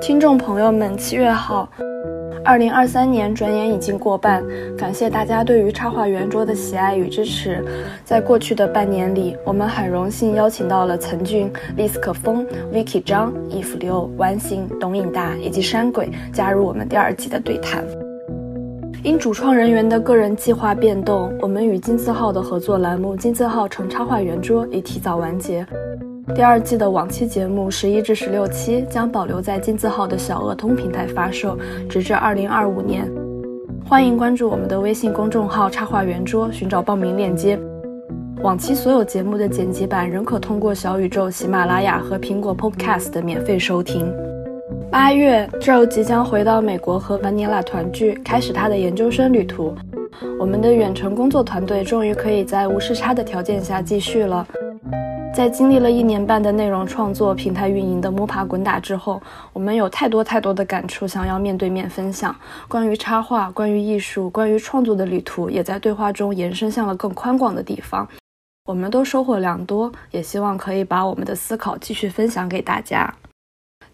听众朋友们，七月好。二零二三年转眼已经过半，感谢大家对于插画圆桌的喜爱与支持。在过去的半年里，我们很荣幸邀请到了岑俊、丽斯可风、Vicky 张、易福流、完形、董颖大以及山鬼加入我们第二季的对谈。因主创人员的个人计划变动，我们与金字号的合作栏目《金字号成插画圆桌》已提早完结。第二季的往期节目十一至十六期将保留在金字号的小鹅通平台发售，直至二零二五年。欢迎关注我们的微信公众号“插画圆桌”，寻找报名链接。往期所有节目的剪辑版仍可通过小宇宙、喜马拉雅和苹果 Podcast 免费收听。八月，Joe 即将回到美国和 Vanilla 团聚，开始他的研究生旅途。我们的远程工作团队终于可以在无时差的条件下继续了。在经历了一年半的内容创作、平台运营的摸爬滚打之后，我们有太多太多的感触想要面对面分享。关于插画、关于艺术、关于创作的旅途，也在对话中延伸向了更宽广的地方。我们都收获良多，也希望可以把我们的思考继续分享给大家。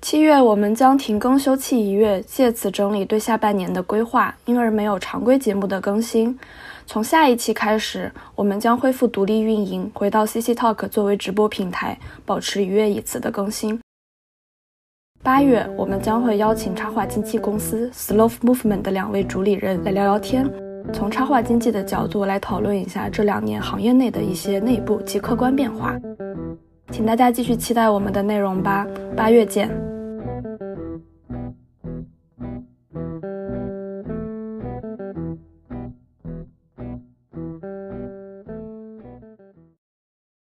七月我们将停更休憩一月，借此整理对下半年的规划，因而没有常规节目的更新。从下一期开始，我们将恢复独立运营，回到 CC Talk 作为直播平台，保持一月一次的更新。八月，我们将会邀请插画经纪公司 Slow Movement 的两位主理人来聊聊天，从插画经济的角度来讨论一下这两年行业内的一些内部及客观变化。请大家继续期待我们的内容吧，八月见。